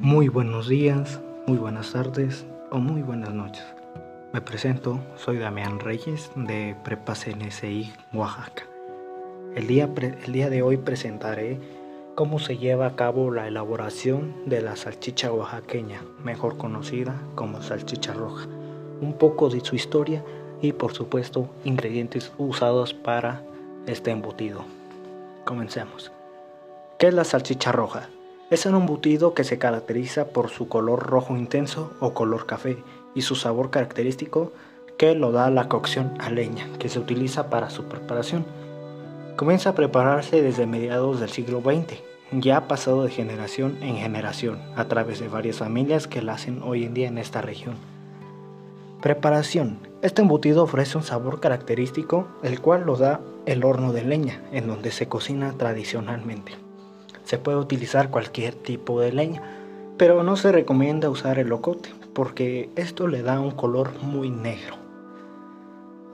Muy buenos días, muy buenas tardes o muy buenas noches. Me presento, soy Damián Reyes de Prepa CNSI Oaxaca. El día, el día de hoy presentaré cómo se lleva a cabo la elaboración de la salchicha oaxaqueña, mejor conocida como salchicha roja, un poco de su historia y por supuesto ingredientes usados para este embutido. Comencemos. ¿Qué es la salchicha roja? Es un embutido que se caracteriza por su color rojo intenso o color café y su sabor característico que lo da la cocción a leña que se utiliza para su preparación. Comienza a prepararse desde mediados del siglo XX, ya ha pasado de generación en generación a través de varias familias que la hacen hoy en día en esta región. Preparación. Este embutido ofrece un sabor característico, el cual lo da el horno de leña, en donde se cocina tradicionalmente. Se puede utilizar cualquier tipo de leña, pero no se recomienda usar el locote porque esto le da un color muy negro.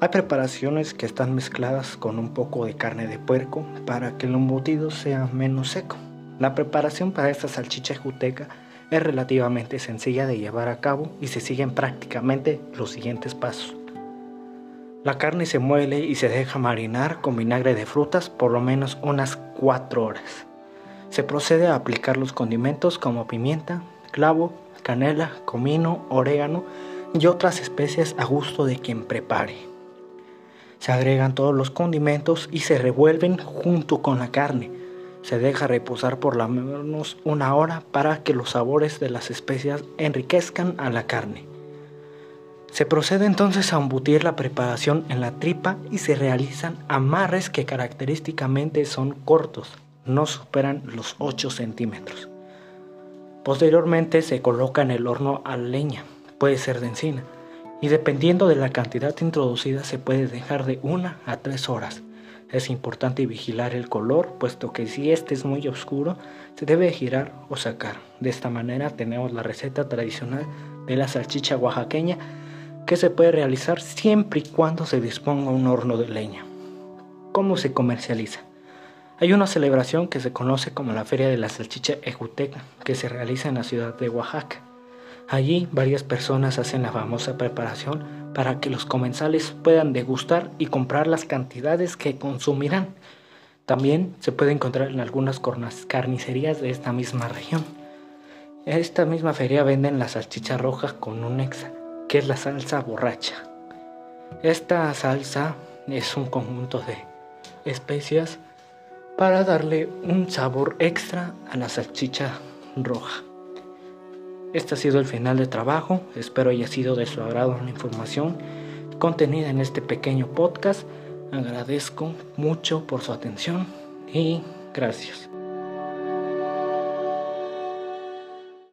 Hay preparaciones que están mezcladas con un poco de carne de puerco para que el embutido sea menos seco. La preparación para esta salchicha juteca es relativamente sencilla de llevar a cabo y se siguen prácticamente los siguientes pasos. La carne se muele y se deja marinar con vinagre de frutas por lo menos unas 4 horas. Se procede a aplicar los condimentos como pimienta, clavo, canela, comino, orégano y otras especias a gusto de quien prepare. Se agregan todos los condimentos y se revuelven junto con la carne. Se deja reposar por lo menos una hora para que los sabores de las especias enriquezcan a la carne. Se procede entonces a embutir la preparación en la tripa y se realizan amarres que característicamente son cortos, no superan los 8 centímetros. Posteriormente se coloca en el horno a leña, puede ser de encina, y dependiendo de la cantidad introducida se puede dejar de 1 a 3 horas. Es importante vigilar el color, puesto que si este es muy oscuro, se debe girar o sacar. De esta manera tenemos la receta tradicional de la salchicha oaxaqueña que se puede realizar siempre y cuando se disponga un horno de leña. ¿Cómo se comercializa? Hay una celebración que se conoce como la Feria de la Salchicha Ejuteca, que se realiza en la ciudad de Oaxaca. Allí varias personas hacen la famosa preparación para que los comensales puedan degustar y comprar las cantidades que consumirán. También se puede encontrar en algunas carnicerías de esta misma región. En esta misma feria venden la salchicha roja con un exa, que es la salsa borracha. Esta salsa es un conjunto de especias para darle un sabor extra a la salchicha roja. Este ha sido el final del trabajo, espero haya sido de su agrado la información contenida en este pequeño podcast. Agradezco mucho por su atención y gracias.